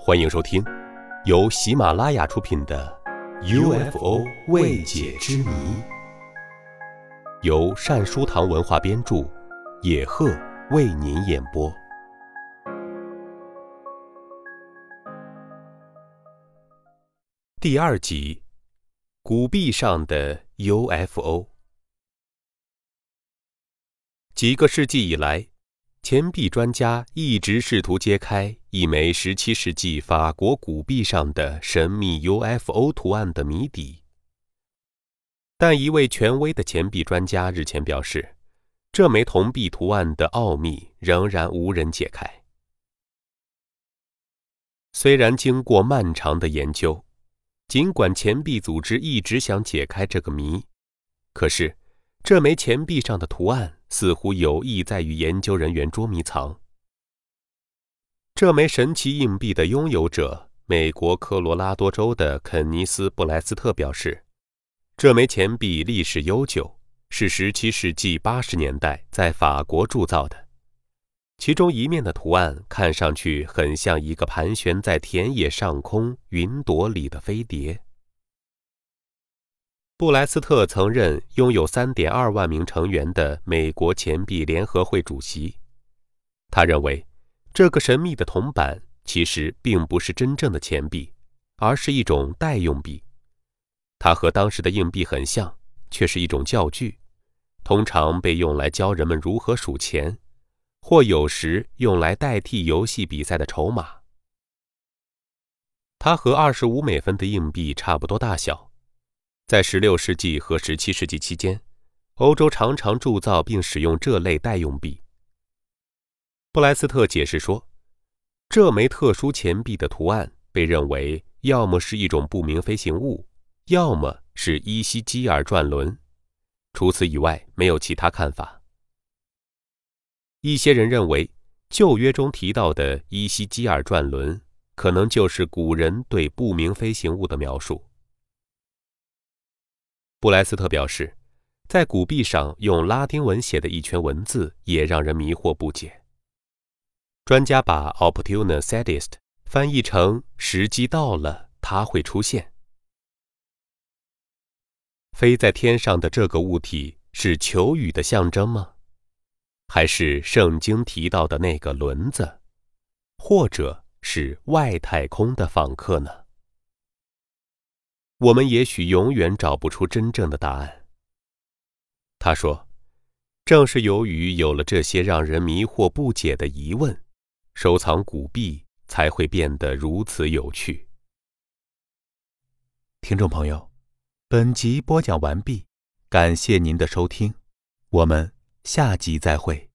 欢迎收听由喜马拉雅出品的《UFO 未解之谜》，由善书堂文化编著，野鹤为您演播。第二集：古币上的 UFO。几个世纪以来。钱币专家一直试图揭开一枚17世纪法国古币上的神秘 UFO 图案的谜底，但一位权威的钱币专家日前表示，这枚铜币图案的奥秘仍然无人解开。虽然经过漫长的研究，尽管钱币组织一直想解开这个谜，可是这枚钱币上的图案。似乎有意在与研究人员捉迷藏。这枚神奇硬币的拥有者，美国科罗拉多州的肯尼斯·布莱斯特表示，这枚钱币历史悠久，是17世纪80年代在法国铸造的。其中一面的图案看上去很像一个盘旋在田野上空云朵里的飞碟。布莱斯特曾任拥有3.2万名成员的美国钱币联合会主席。他认为，这个神秘的铜板其实并不是真正的钱币，而是一种代用币。它和当时的硬币很像，却是一种教具，通常被用来教人们如何数钱，或有时用来代替游戏比赛的筹码。它和25美分的硬币差不多大小。在16世纪和17世纪期间，欧洲常常铸造并使用这类代用币。布莱斯特解释说，这枚特殊钱币的图案被认为要么是一种不明飞行物，要么是伊西基尔转轮。除此以外，没有其他看法。一些人认为，旧约中提到的伊西基尔转轮，可能就是古人对不明飞行物的描述。布莱斯特表示，在古币上用拉丁文写的一圈文字也让人迷惑不解。专家把 “opportune sadist” 翻译成“时机到了，它会出现”。飞在天上的这个物体是求雨的象征吗？还是圣经提到的那个轮子，或者是外太空的访客呢？我们也许永远找不出真正的答案。他说：“正是由于有了这些让人迷惑不解的疑问，收藏古币才会变得如此有趣。”听众朋友，本集播讲完毕，感谢您的收听，我们下集再会。